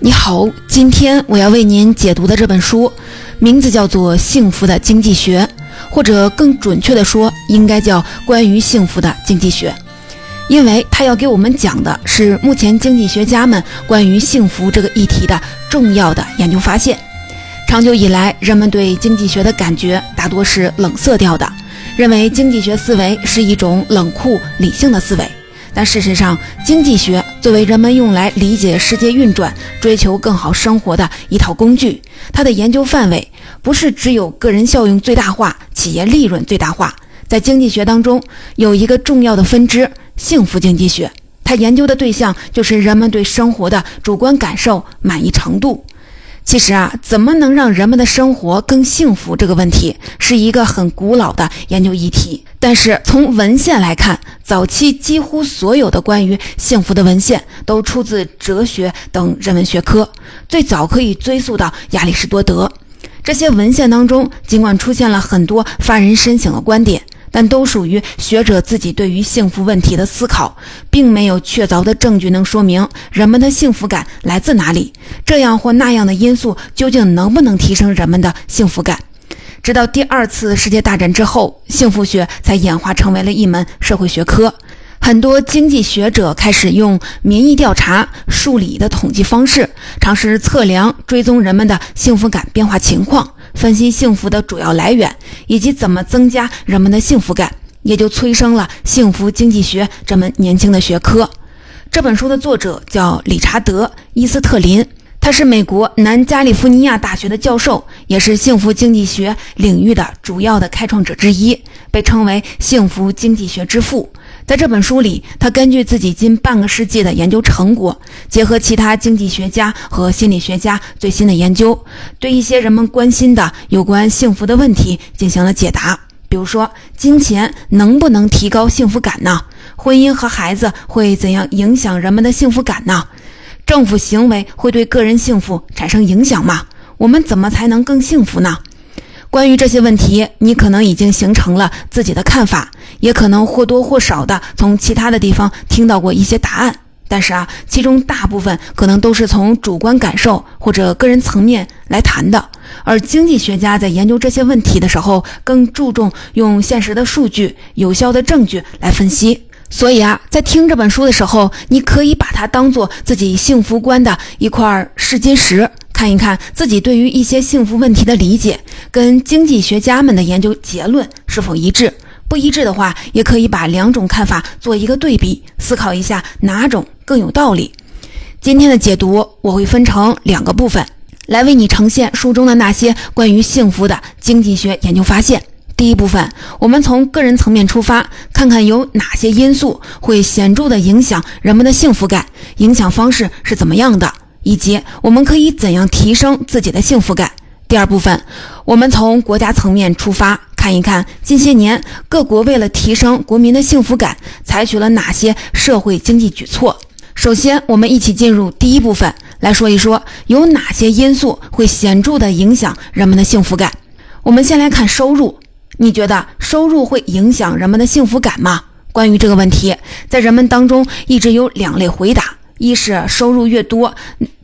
你好，今天我要为您解读的这本书，名字叫做《幸福的经济学》，或者更准确的说，应该叫《关于幸福的经济学》，因为它要给我们讲的是目前经济学家们关于幸福这个议题的重要的研究发现。长久以来，人们对经济学的感觉大多是冷色调的，认为经济学思维是一种冷酷理性的思维。但事实上，经济学作为人们用来理解世界运转、追求更好生活的一套工具，它的研究范围不是只有个人效用最大化、企业利润最大化。在经济学当中，有一个重要的分支——幸福经济学，它研究的对象就是人们对生活的主观感受、满意程度。其实啊，怎么能让人们的生活更幸福这个问题，是一个很古老的研究议题。但是从文献来看，早期几乎所有的关于幸福的文献都出自哲学等人文学科，最早可以追溯到亚里士多德。这些文献当中，尽管出现了很多发人深省的观点。但都属于学者自己对于幸福问题的思考，并没有确凿的证据能说明人们的幸福感来自哪里，这样或那样的因素究竟能不能提升人们的幸福感。直到第二次世界大战之后，幸福学才演化成为了一门社会学科。很多经济学者开始用民意调查、数理的统计方式，尝试测量、追踪人们的幸福感变化情况。分析幸福的主要来源以及怎么增加人们的幸福感，也就催生了幸福经济学这门年轻的学科。这本书的作者叫理查德·伊斯特林，他是美国南加利福尼亚大学的教授，也是幸福经济学领域的主要的开创者之一，被称为幸福经济学之父。在这本书里，他根据自己近半个世纪的研究成果，结合其他经济学家和心理学家最新的研究，对一些人们关心的有关幸福的问题进行了解答。比如说，金钱能不能提高幸福感呢？婚姻和孩子会怎样影响人们的幸福感呢？政府行为会对个人幸福产生影响吗？我们怎么才能更幸福呢？关于这些问题，你可能已经形成了自己的看法，也可能或多或少的从其他的地方听到过一些答案。但是啊，其中大部分可能都是从主观感受或者个人层面来谈的。而经济学家在研究这些问题的时候，更注重用现实的数据、有效的证据来分析。所以啊，在听这本书的时候，你可以把它当做自己幸福观的一块试金石。看一看自己对于一些幸福问题的理解，跟经济学家们的研究结论是否一致？不一致的话，也可以把两种看法做一个对比，思考一下哪种更有道理。今天的解读我会分成两个部分，来为你呈现书中的那些关于幸福的经济学研究发现。第一部分，我们从个人层面出发，看看有哪些因素会显著地影响人们的幸福感，影响方式是怎么样的。以及我们可以怎样提升自己的幸福感？第二部分，我们从国家层面出发，看一看近些年各国为了提升国民的幸福感，采取了哪些社会经济举措。首先，我们一起进入第一部分，来说一说有哪些因素会显著地影响人们的幸福感。我们先来看收入，你觉得收入会影响人们的幸福感吗？关于这个问题，在人们当中一直有两类回答：一是收入越多。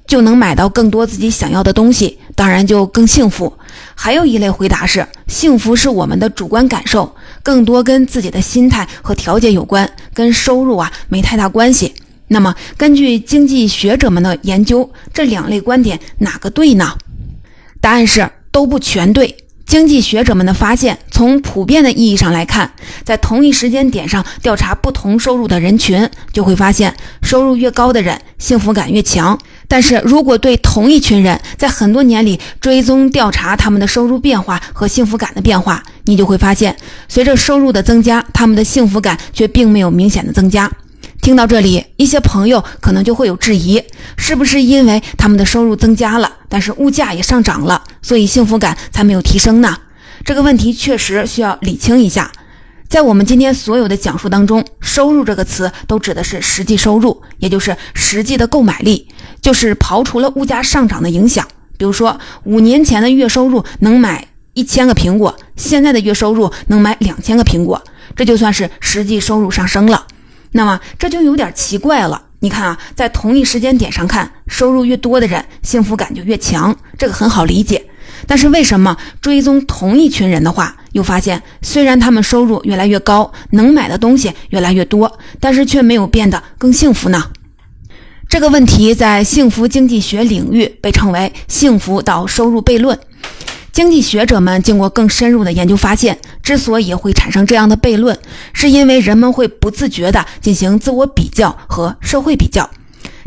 就能买到更多自己想要的东西，当然就更幸福。还有一类回答是，幸福是我们的主观感受，更多跟自己的心态和调节有关，跟收入啊没太大关系。那么，根据经济学者们的研究，这两类观点哪个对呢？答案是都不全对。经济学者们的发现，从普遍的意义上来看，在同一时间点上调查不同收入的人群，就会发现收入越高的人幸福感越强。但是如果对同一群人在很多年里追踪调查他们的收入变化和幸福感的变化，你就会发现，随着收入的增加，他们的幸福感却并没有明显的增加。听到这里，一些朋友可能就会有质疑：是不是因为他们的收入增加了，但是物价也上涨了，所以幸福感才没有提升呢？这个问题确实需要理清一下。在我们今天所有的讲述当中，“收入”这个词都指的是实际收入，也就是实际的购买力，就是刨除了物价上涨的影响。比如说，五年前的月收入能买一千个苹果，现在的月收入能买两千个苹果，这就算是实际收入上升了。那么这就有点奇怪了，你看啊，在同一时间点上看，收入越多的人，幸福感就越强，这个很好理解。但是为什么追踪同一群人的话，又发现虽然他们收入越来越高，能买的东西越来越多，但是却没有变得更幸福呢？这个问题在幸福经济学领域被称为“幸福到收入悖论”。经济学者们经过更深入的研究，发现之所以会产生这样的悖论，是因为人们会不自觉地进行自我比较和社会比较。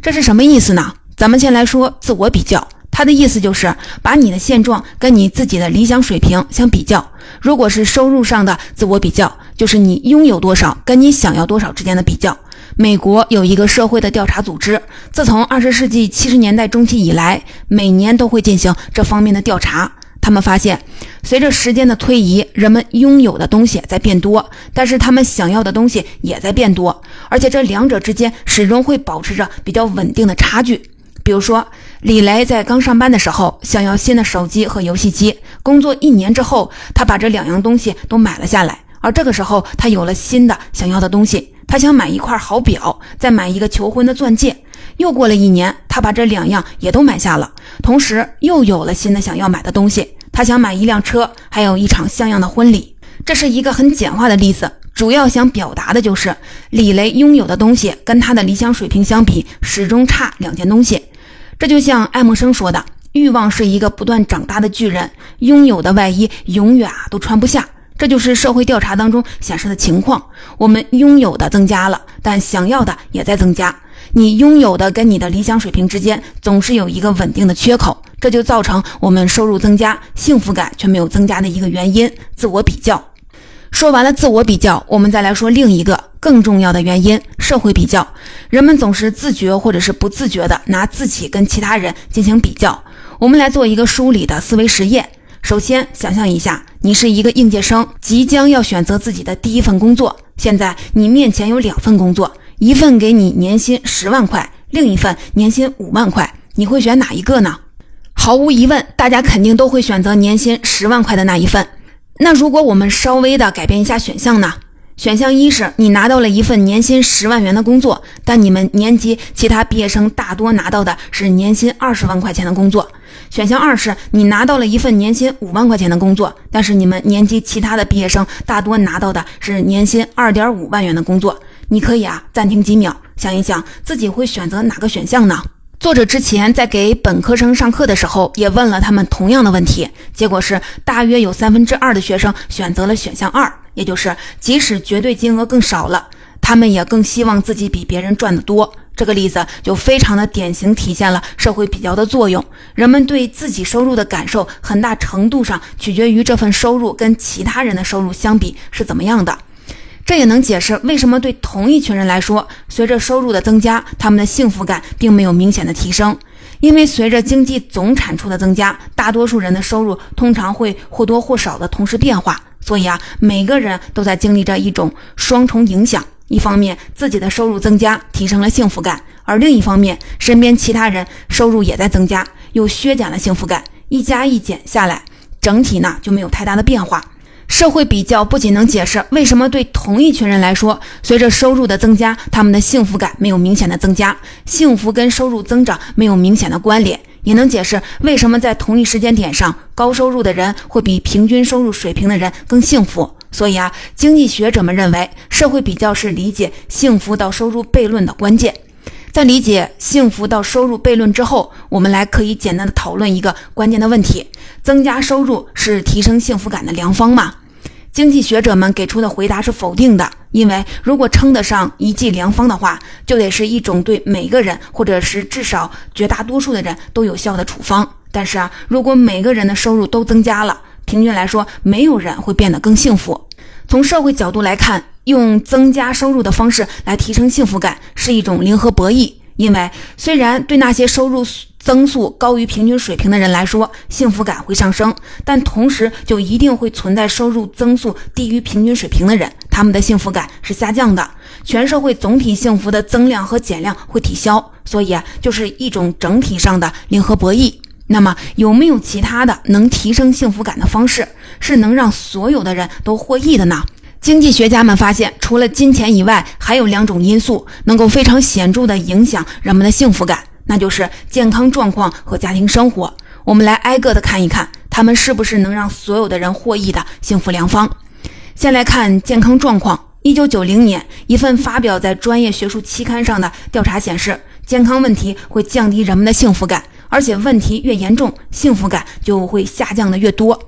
这是什么意思呢？咱们先来说自我比较。它的意思就是把你的现状跟你自己的理想水平相比较。如果是收入上的自我比较，就是你拥有多少跟你想要多少之间的比较。美国有一个社会的调查组织，自从二十世纪七十年代中期以来，每年都会进行这方面的调查。他们发现，随着时间的推移，人们拥有的东西在变多，但是他们想要的东西也在变多，而且这两者之间始终会保持着比较稳定的差距。比如说，李雷在刚上班的时候想要新的手机和游戏机，工作一年之后，他把这两样东西都买了下来。而这个时候，他有了新的想要的东西，他想买一块好表，再买一个求婚的钻戒。又过了一年，他把这两样也都买下了，同时又有了新的想要买的东西，他想买一辆车，还有一场像样的婚礼。这是一个很简化的例子，主要想表达的就是李雷拥有的东西跟他的理想水平相比，始终差两件东西。这就像爱默生说的：“欲望是一个不断长大的巨人，拥有的外衣永远啊都穿不下。”这就是社会调查当中显示的情况。我们拥有的增加了，但想要的也在增加。你拥有的跟你的理想水平之间总是有一个稳定的缺口，这就造成我们收入增加，幸福感却没有增加的一个原因——自我比较。说完了自我比较，我们再来说另一个更重要的原因——社会比较。人们总是自觉或者是不自觉地拿自己跟其他人进行比较。我们来做一个梳理的思维实验。首先，想象一下，你是一个应届生，即将要选择自己的第一份工作。现在你面前有两份工作，一份给你年薪十万块，另一份年薪五万块，你会选哪一个呢？毫无疑问，大家肯定都会选择年薪十万块的那一份。那如果我们稍微的改变一下选项呢？选项一是你拿到了一份年薪十万元的工作，但你们年级其他毕业生大多拿到的是年薪二十万块钱的工作。选项二是你拿到了一份年薪五万块钱的工作，但是你们年级其他的毕业生大多拿到的是年薪二点五万元的工作。你可以啊暂停几秒，想一想自己会选择哪个选项呢？作者之前在给本科生上课的时候，也问了他们同样的问题，结果是大约有三分之二的学生选择了选项二，也就是即使绝对金额更少了，他们也更希望自己比别人赚得多。这个例子就非常的典型，体现了社会比较的作用。人们对自己收入的感受，很大程度上取决于这份收入跟其他人的收入相比是怎么样的。这也能解释为什么对同一群人来说，随着收入的增加，他们的幸福感并没有明显的提升。因为随着经济总产出的增加，大多数人的收入通常会或多或少的同时变化。所以啊，每个人都在经历着一种双重影响：一方面自己的收入增加，提升了幸福感；而另一方面，身边其他人收入也在增加，又削减了幸福感。一加一减下来，整体呢就没有太大的变化。社会比较不仅能解释为什么对同一群人来说，随着收入的增加，他们的幸福感没有明显的增加，幸福跟收入增长没有明显的关联，也能解释为什么在同一时间点上，高收入的人会比平均收入水平的人更幸福。所以啊，经济学者们认为，社会比较是理解幸福到收入悖论的关键。在理解幸福到收入悖论之后，我们来可以简单的讨论一个关键的问题：增加收入是提升幸福感的良方吗？经济学者们给出的回答是否定的，因为如果称得上一剂良方的话，就得是一种对每个人或者是至少绝大多数的人都有效的处方。但是啊，如果每个人的收入都增加了，平均来说，没有人会变得更幸福。从社会角度来看，用增加收入的方式来提升幸福感是一种零和博弈。因为虽然对那些收入增速高于平均水平的人来说，幸福感会上升，但同时就一定会存在收入增速低于平均水平的人，他们的幸福感是下降的。全社会总体幸福的增量和减量会抵消，所以啊，就是一种整体上的零和博弈。那么，有没有其他的能提升幸福感的方式，是能让所有的人都获益的呢？经济学家们发现，除了金钱以外，还有两种因素能够非常显著地影响人们的幸福感，那就是健康状况和家庭生活。我们来挨个的看一看，他们是不是能让所有的人获益的幸福良方。先来看健康状况。一九九零年，一份发表在专业学术期刊上的调查显示，健康问题会降低人们的幸福感，而且问题越严重，幸福感就会下降的越多。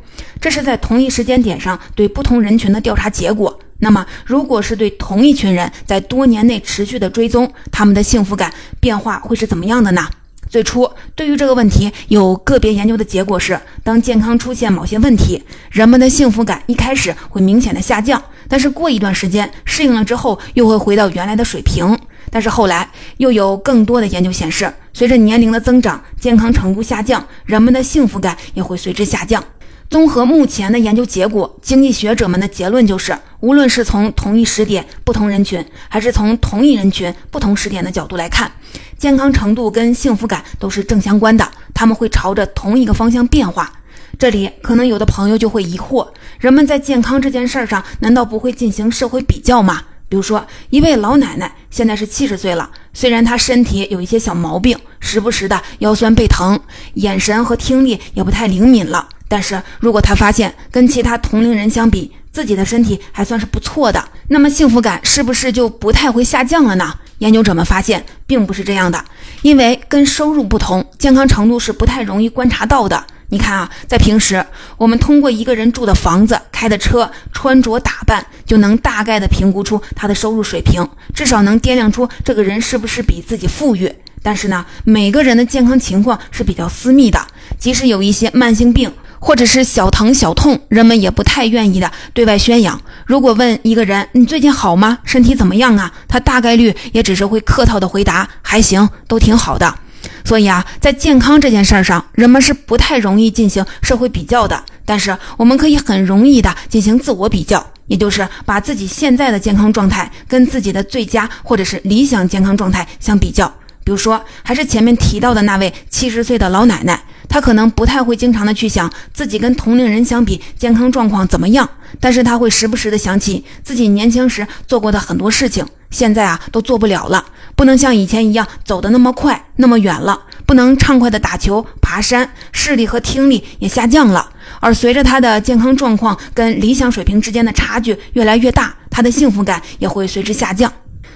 这是在同一时间点上对不同人群的调查结果。那么，如果是对同一群人在多年内持续的追踪，他们的幸福感变化会是怎么样的呢？最初，对于这个问题，有个别研究的结果是，当健康出现某些问题，人们的幸福感一开始会明显的下降。但是过一段时间适应了之后，又会回到原来的水平。但是后来又有更多的研究显示，随着年龄的增长，健康程度下降，人们的幸福感也会随之下降。综合目前的研究结果，经济学者们的结论就是，无论是从同一时点不同人群，还是从同一人群不同时点的角度来看，健康程度跟幸福感都是正相关的，他们会朝着同一个方向变化。这里可能有的朋友就会疑惑：人们在健康这件事上，难道不会进行社会比较吗？比如说，一位老奶奶现在是七十岁了，虽然她身体有一些小毛病，时不时的腰酸背疼，眼神和听力也不太灵敏了，但是如果她发现跟其他同龄人相比，自己的身体还算是不错的，那么幸福感是不是就不太会下降了呢？研究者们发现，并不是这样的，因为跟收入不同，健康程度是不太容易观察到的。你看啊，在平时，我们通过一个人住的房子、开的车、穿着打扮，就能大概的评估出他的收入水平，至少能掂量出这个人是不是比自己富裕。但是呢，每个人的健康情况是比较私密的，即使有一些慢性病或者是小疼小痛，人们也不太愿意的对外宣扬。如果问一个人你最近好吗？身体怎么样啊？他大概率也只是会客套的回答还行，都挺好的。所以啊，在健康这件事儿上，人们是不太容易进行社会比较的。但是，我们可以很容易的进行自我比较，也就是把自己现在的健康状态跟自己的最佳或者是理想健康状态相比较。比如说，还是前面提到的那位七十岁的老奶奶，他可能不太会经常的去想自己跟同龄人相比健康状况怎么样，但是他会时不时的想起自己年轻时做过的很多事情。现在啊，都做不了了，不能像以前一样走得那么快、那么远了，不能畅快的打球、爬山，视力和听力也下降了。而随着他的健康状况跟理想水平之间的差距越来越大，他的幸福感也会随之下降。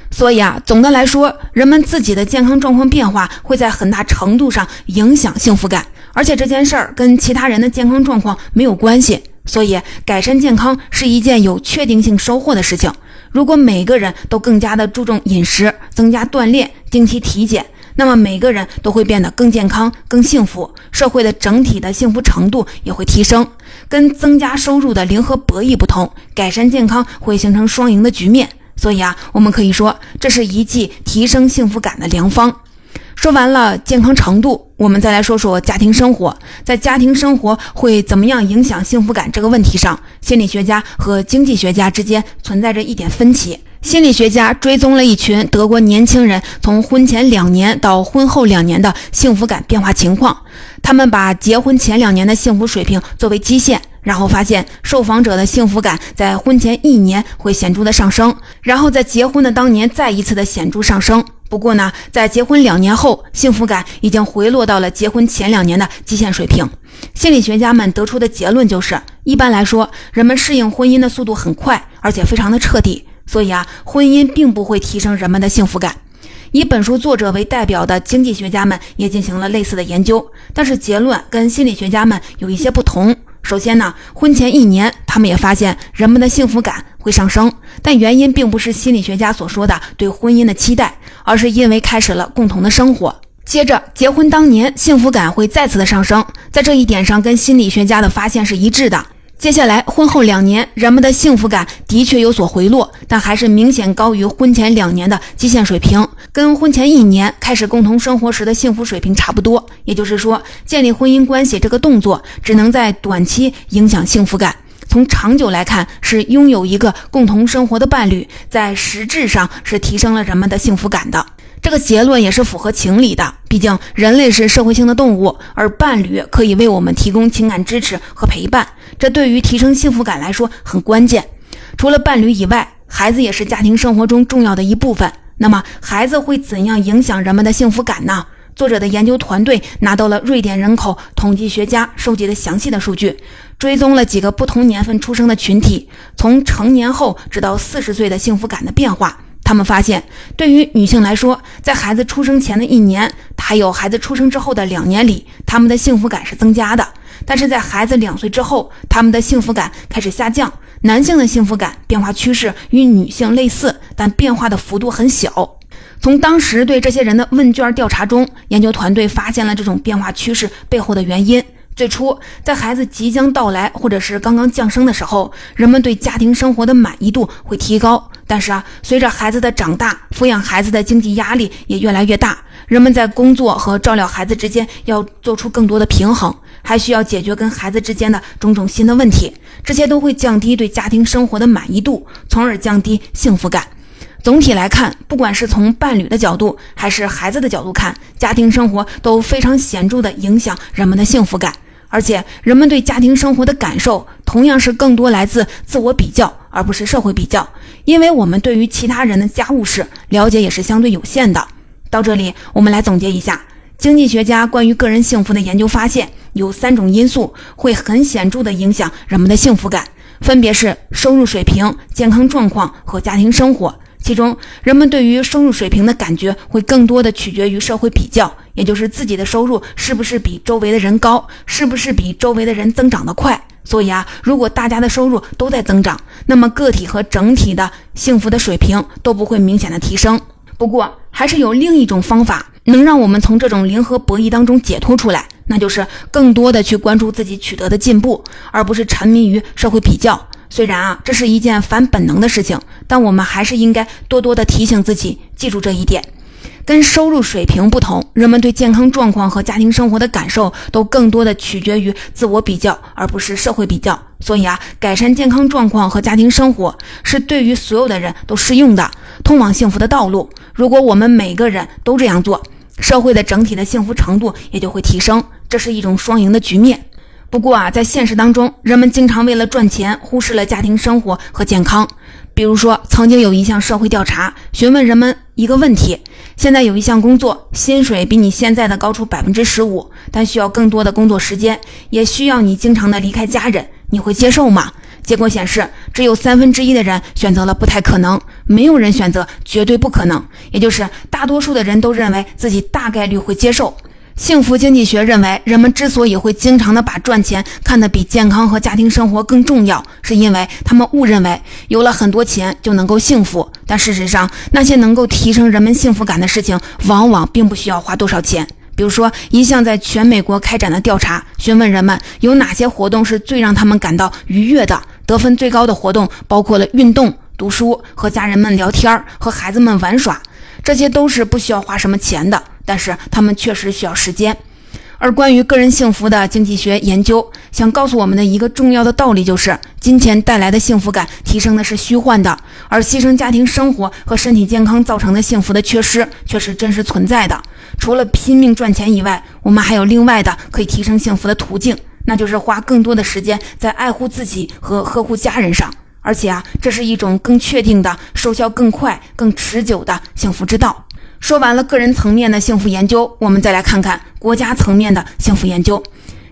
所以啊，总的来说，人们自己的健康状况变化会在很大程度上影响幸福感，而且这件事儿跟其他人的健康状况没有关系。所以，改善健康是一件有确定性收获的事情。如果每个人都更加的注重饮食、增加锻炼、定期体检，那么每个人都会变得更健康、更幸福，社会的整体的幸福程度也会提升。跟增加收入的零和博弈不同，改善健康会形成双赢的局面。所以啊，我们可以说，这是一剂提升幸福感的良方。说完了健康程度，我们再来说说家庭生活。在家庭生活会怎么样影响幸福感这个问题上，心理学家和经济学家之间存在着一点分歧。心理学家追踪了一群德国年轻人从婚前两年到婚后两年的幸福感变化情况，他们把结婚前两年的幸福水平作为基线，然后发现受访者的幸福感在婚前一年会显著的上升，然后在结婚的当年再一次的显著上升。不过呢，在结婚两年后，幸福感已经回落到了结婚前两年的基线水平。心理学家们得出的结论就是，一般来说，人们适应婚姻的速度很快，而且非常的彻底。所以啊，婚姻并不会提升人们的幸福感。以本书作者为代表的经济学家们也进行了类似的研究，但是结论跟心理学家们有一些不同。首先呢，婚前一年，他们也发现人们的幸福感会上升，但原因并不是心理学家所说的对婚姻的期待，而是因为开始了共同的生活。接着，结婚当年，幸福感会再次的上升，在这一点上跟心理学家的发现是一致的。接下来，婚后两年，人们的幸福感的确有所回落，但还是明显高于婚前两年的基线水平，跟婚前一年开始共同生活时的幸福水平差不多。也就是说，建立婚姻关系这个动作只能在短期影响幸福感，从长久来看，是拥有一个共同生活的伴侣，在实质上是提升了人们的幸福感的。这个结论也是符合情理的，毕竟人类是社会性的动物，而伴侣可以为我们提供情感支持和陪伴，这对于提升幸福感来说很关键。除了伴侣以外，孩子也是家庭生活中重要的一部分。那么，孩子会怎样影响人们的幸福感呢？作者的研究团队拿到了瑞典人口统计学家收集的详细的数据，追踪了几个不同年份出生的群体，从成年后直到四十岁的幸福感的变化。他们发现，对于女性来说，在孩子出生前的一年，还有孩子出生之后的两年里，他们的幸福感是增加的；但是在孩子两岁之后，他们的幸福感开始下降。男性的幸福感变化趋势与女性类似，但变化的幅度很小。从当时对这些人的问卷调查中，研究团队发现了这种变化趋势背后的原因。最初，在孩子即将到来或者是刚刚降生的时候，人们对家庭生活的满意度会提高。但是啊，随着孩子的长大，抚养孩子的经济压力也越来越大，人们在工作和照料孩子之间要做出更多的平衡，还需要解决跟孩子之间的种种新的问题，这些都会降低对家庭生活的满意度，从而降低幸福感。总体来看，不管是从伴侣的角度，还是孩子的角度看，家庭生活都非常显著地影响人们的幸福感。而且，人们对家庭生活的感受，同样是更多来自自我比较，而不是社会比较。因为我们对于其他人的家务事了解也是相对有限的。到这里，我们来总结一下经济学家关于个人幸福的研究发现，有三种因素会很显著地影响人们的幸福感，分别是收入水平、健康状况和家庭生活。其中，人们对于收入水平的感觉会更多的取决于社会比较，也就是自己的收入是不是比周围的人高，是不是比周围的人增长得快。所以啊，如果大家的收入都在增长，那么个体和整体的幸福的水平都不会明显的提升。不过，还是有另一种方法能让我们从这种零和博弈当中解脱出来，那就是更多的去关注自己取得的进步，而不是沉迷于社会比较。虽然啊，这是一件反本能的事情，但我们还是应该多多的提醒自己，记住这一点。跟收入水平不同，人们对健康状况和家庭生活的感受都更多的取决于自我比较，而不是社会比较。所以啊，改善健康状况和家庭生活是对于所有的人都适用的，通往幸福的道路。如果我们每个人都这样做，社会的整体的幸福程度也就会提升，这是一种双赢的局面。不过啊，在现实当中，人们经常为了赚钱忽视了家庭生活和健康。比如说，曾经有一项社会调查询问人们一个问题：现在有一项工作，薪水比你现在的高出百分之十五，但需要更多的工作时间，也需要你经常的离开家人，你会接受吗？结果显示，只有三分之一的人选择了不太可能，没有人选择绝对不可能，也就是大多数的人都认为自己大概率会接受。幸福经济学认为，人们之所以会经常的把赚钱看得比健康和家庭生活更重要，是因为他们误认为有了很多钱就能够幸福。但事实上，那些能够提升人们幸福感的事情，往往并不需要花多少钱。比如说，一项在全美国开展的调查，询问人们有哪些活动是最让他们感到愉悦的。得分最高的活动包括了运动、读书、和家人们聊天、和孩子们玩耍，这些都是不需要花什么钱的。但是他们确实需要时间，而关于个人幸福的经济学研究，想告诉我们的一个重要的道理就是，金钱带来的幸福感提升的是虚幻的，而牺牲家庭生活和身体健康造成的幸福的缺失却是真实存在的。除了拼命赚钱以外，我们还有另外的可以提升幸福的途径，那就是花更多的时间在爱护自己和呵护家人上，而且啊，这是一种更确定的、收效更快、更持久的幸福之道。说完了个人层面的幸福研究，我们再来看看国家层面的幸福研究。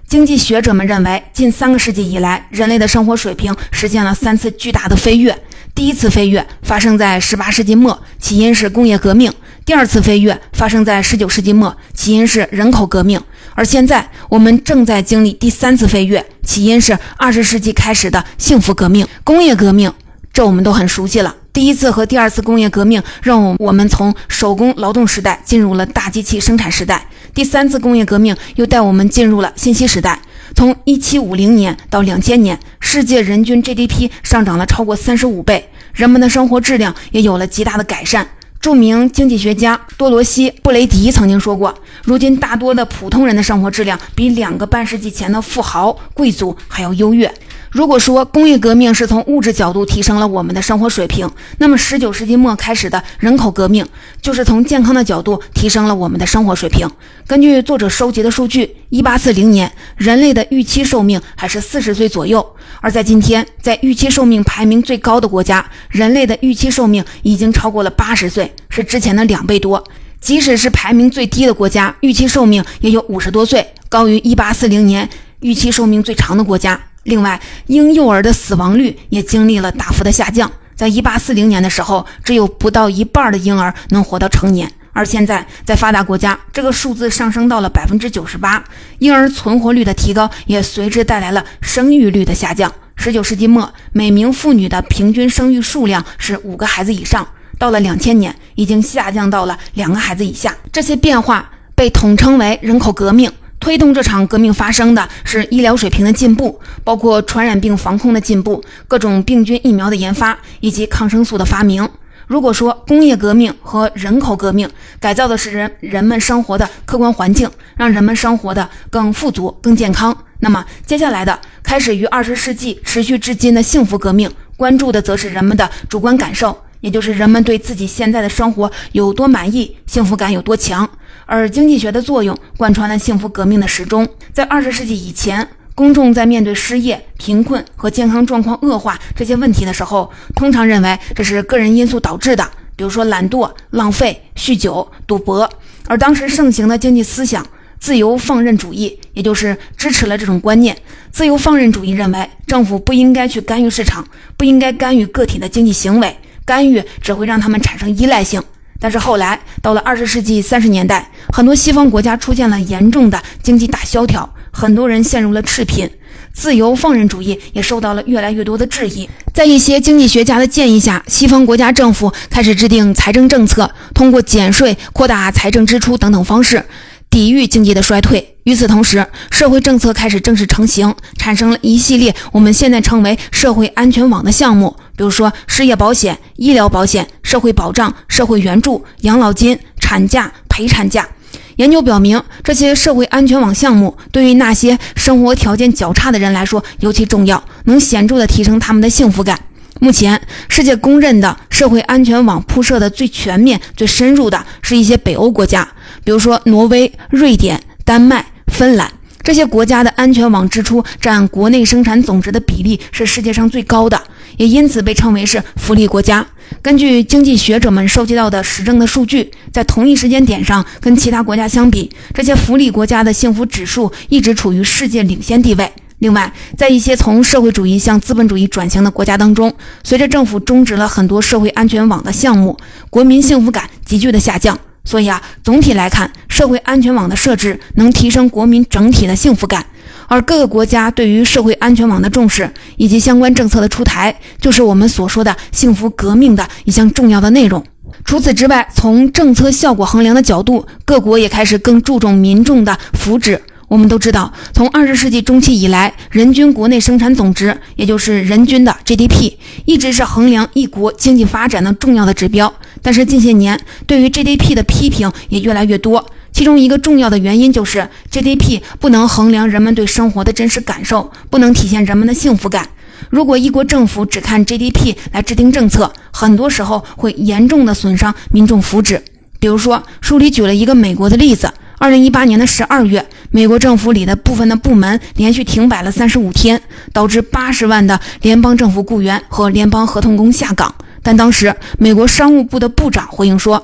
经济学者们认为，近三个世纪以来，人类的生活水平实现了三次巨大的飞跃。第一次飞跃发生在18世纪末，起因是工业革命；第二次飞跃发生在19世纪末，起因是人口革命；而现在，我们正在经历第三次飞跃，起因是20世纪开始的幸福革命——工业革命。这我们都很熟悉了。第一次和第二次工业革命让我我们从手工劳动时代进入了大机器生产时代。第三次工业革命又带我们进入了信息时代。从一七五零年到两千年，世界人均 GDP 上涨了超过三十五倍，人们的生活质量也有了极大的改善。著名经济学家多罗西·布雷迪曾经说过：“如今，大多的普通人的生活质量比两个半世纪前的富豪贵族还要优越。”如果说工业革命是从物质角度提升了我们的生活水平，那么十九世纪末开始的人口革命就是从健康的角度提升了我们的生活水平。根据作者收集的数据，一八四零年人类的预期寿命还是四十岁左右，而在今天，在预期寿命排名最高的国家，人类的预期寿命已经超过了八十岁，是之前的两倍多。即使是排名最低的国家，预期寿命也有五十多岁，高于一八四零年预期寿命最长的国家。另外，婴幼儿的死亡率也经历了大幅的下降。在一八四零年的时候，只有不到一半的婴儿能活到成年，而现在在发达国家，这个数字上升到了百分之九十八。婴儿存活率的提高也随之带来了生育率的下降。十九世纪末，每名妇女的平均生育数量是五个孩子以上，到了两千年，已经下降到了两个孩子以下。这些变化被统称为人口革命。推动这场革命发生的是医疗水平的进步，包括传染病防控的进步、各种病菌疫苗的研发以及抗生素的发明。如果说工业革命和人口革命改造的是人人们生活的客观环境，让人们生活的更富足、更健康，那么接下来的开始于二十世纪持续至今的幸福革命，关注的则是人们的主观感受，也就是人们对自己现在的生活有多满意，幸福感有多强。而经济学的作用贯穿了幸福革命的始终。在二十世纪以前，公众在面对失业、贫困和健康状况恶化这些问题的时候，通常认为这是个人因素导致的，比如说懒惰、浪费、酗酒、赌博。而当时盛行的经济思想——自由放任主义，也就是支持了这种观念。自由放任主义认为，政府不应该去干预市场，不应该干预个体的经济行为，干预只会让他们产生依赖性。但是后来到了二十世纪三十年代，很多西方国家出现了严重的经济大萧条，很多人陷入了赤贫，自由放任主义也受到了越来越多的质疑。在一些经济学家的建议下，西方国家政府开始制定财政政策，通过减税、扩大财政支出等等方式，抵御经济的衰退。与此同时，社会政策开始正式成型，产生了一系列我们现在称为社会安全网的项目。比如说，失业保险、医疗保险、社会保障、社会援助、养老金、产假、陪产假。研究表明，这些社会安全网项目对于那些生活条件较差的人来说尤其重要，能显著地提升他们的幸福感。目前，世界公认的社会安全网铺设的最全面、最深入的是一些北欧国家，比如说挪威、瑞典、丹麦、芬兰。这些国家的安全网支出占国内生产总值的比例是世界上最高的。也因此被称为是福利国家。根据经济学者们收集到的实证的数据，在同一时间点上，跟其他国家相比，这些福利国家的幸福指数一直处于世界领先地位。另外，在一些从社会主义向资本主义转型的国家当中，随着政府终止了很多社会安全网的项目，国民幸福感急剧的下降。所以啊，总体来看，社会安全网的设置能提升国民整体的幸福感。而各个国家对于社会安全网的重视以及相关政策的出台，就是我们所说的幸福革命的一项重要的内容。除此之外，从政策效果衡量的角度，各国也开始更注重民众的福祉。我们都知道，从二十世纪中期以来，人均国内生产总值，也就是人均的 GDP，一直是衡量一国经济发展的重要的指标。但是近些年，对于 GDP 的批评也越来越多。其中一个重要的原因就是 GDP 不能衡量人们对生活的真实感受，不能体现人们的幸福感。如果一国政府只看 GDP 来制定政策，很多时候会严重的损伤民众福祉。比如说，书里举了一个美国的例子：，二零一八年的十二月，美国政府里的部分的部门连续停摆了三十五天，导致八十万的联邦政府雇员和联邦合同工下岗。但当时，美国商务部的部长回应说。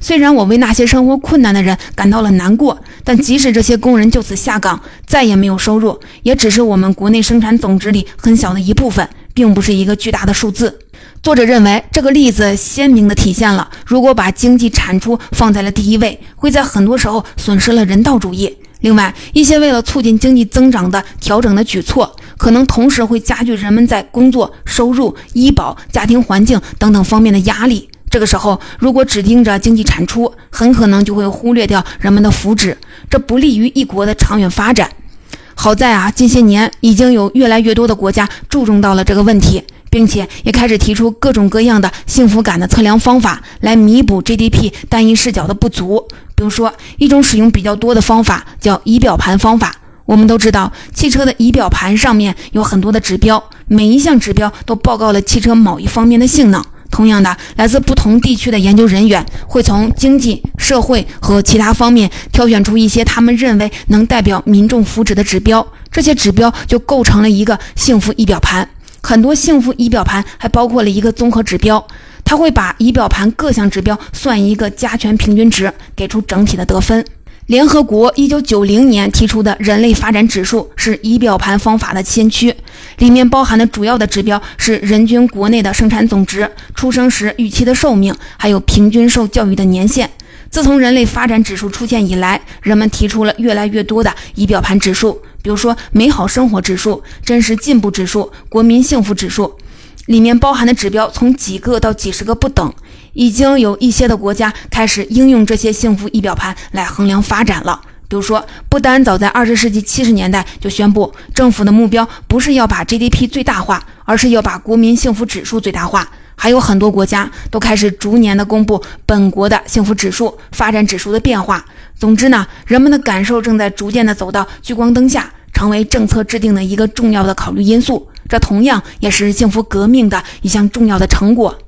虽然我为那些生活困难的人感到了难过，但即使这些工人就此下岗，再也没有收入，也只是我们国内生产总值里很小的一部分，并不是一个巨大的数字。作者认为，这个例子鲜明地体现了，如果把经济产出放在了第一位，会在很多时候损失了人道主义。另外，一些为了促进经济增长的调整的举措，可能同时会加剧人们在工作、收入、医保、家庭环境等等方面的压力。这个时候，如果只盯着经济产出，很可能就会忽略掉人们的福祉，这不利于一国的长远发展。好在啊，近些年已经有越来越多的国家注重到了这个问题，并且也开始提出各种各样的幸福感的测量方法，来弥补 GDP 单一视角的不足。比如说，一种使用比较多的方法叫仪表盘方法。我们都知道，汽车的仪表盘上面有很多的指标，每一项指标都报告了汽车某一方面的性能。同样的，来自不同地区的研究人员会从经济社会和其他方面挑选出一些他们认为能代表民众福祉的指标，这些指标就构成了一个幸福仪表盘。很多幸福仪表盘还包括了一个综合指标，它会把仪表盘各项指标算一个加权平均值，给出整体的得分。联合国一九九零年提出的人类发展指数是仪表盘方法的先驱，里面包含的主要的指标是人均国内的生产总值、出生时预期的寿命，还有平均受教育的年限。自从人类发展指数出现以来，人们提出了越来越多的仪表盘指数，比如说美好生活指数、真实进步指数、国民幸福指数，里面包含的指标从几个到几十个不等。已经有一些的国家开始应用这些幸福仪表盘来衡量发展了。比如说，不丹早在二十世纪七十年代就宣布，政府的目标不是要把 GDP 最大化，而是要把国民幸福指数最大化。还有很多国家都开始逐年的公布本国的幸福指数、发展指数的变化。总之呢，人们的感受正在逐渐的走到聚光灯下，成为政策制定的一个重要的考虑因素。这同样也是幸福革命的一项重要的成果。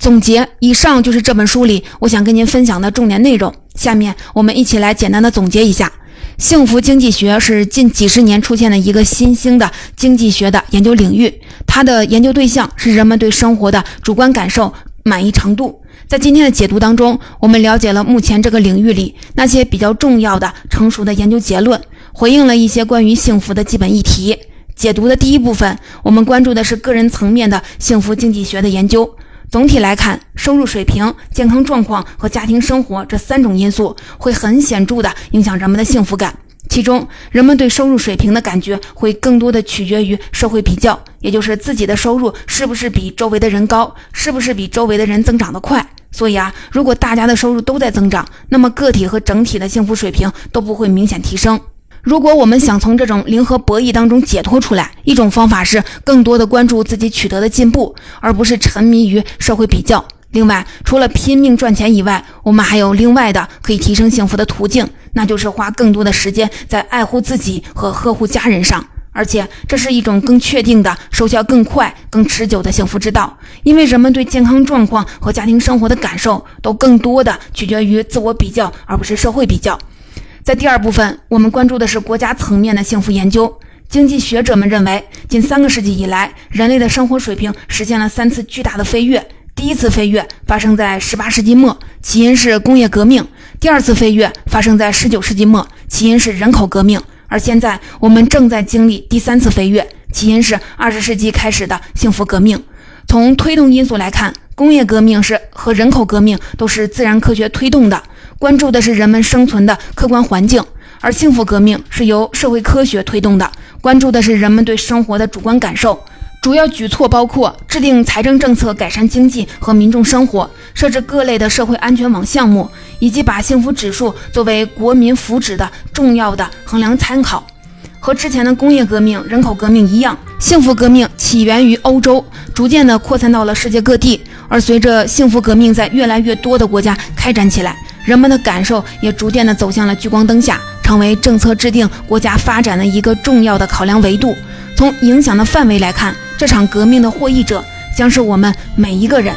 总结，以上就是这本书里我想跟您分享的重点内容。下面我们一起来简单的总结一下：幸福经济学是近几十年出现的一个新兴的经济学的研究领域，它的研究对象是人们对生活的主观感受满意程度。在今天的解读当中，我们了解了目前这个领域里那些比较重要的成熟的研究结论，回应了一些关于幸福的基本议题。解读的第一部分，我们关注的是个人层面的幸福经济学的研究。总体来看，收入水平、健康状况和家庭生活这三种因素会很显著地影响人们的幸福感。其中，人们对收入水平的感觉会更多的取决于社会比较，也就是自己的收入是不是比周围的人高，是不是比周围的人增长得快。所以啊，如果大家的收入都在增长，那么个体和整体的幸福水平都不会明显提升。如果我们想从这种零和博弈当中解脱出来，一种方法是更多的关注自己取得的进步，而不是沉迷于社会比较。另外，除了拼命赚钱以外，我们还有另外的可以提升幸福的途径，那就是花更多的时间在爱护自己和呵护家人上。而且，这是一种更确定的、收效更快、更持久的幸福之道，因为人们对健康状况和家庭生活的感受都更多的取决于自我比较，而不是社会比较。在第二部分，我们关注的是国家层面的幸福研究。经济学者们认为，近三个世纪以来，人类的生活水平实现了三次巨大的飞跃。第一次飞跃发生在18世纪末，起因是工业革命；第二次飞跃发生在19世纪末，起因是人口革命。而现在，我们正在经历第三次飞跃，起因是20世纪开始的幸福革命。从推动因素来看，工业革命是和人口革命都是自然科学推动的。关注的是人们生存的客观环境，而幸福革命是由社会科学推动的，关注的是人们对生活的主观感受。主要举措包括制定财政政策改善经济和民众生活，设置各类的社会安全网项目，以及把幸福指数作为国民福祉的重要的衡量参考。和之前的工业革命、人口革命一样，幸福革命起源于欧洲，逐渐的扩散到了世界各地。而随着幸福革命在越来越多的国家开展起来，人们的感受也逐渐的走向了聚光灯下，成为政策制定国家发展的一个重要的考量维度。从影响的范围来看，这场革命的获益者将是我们每一个人。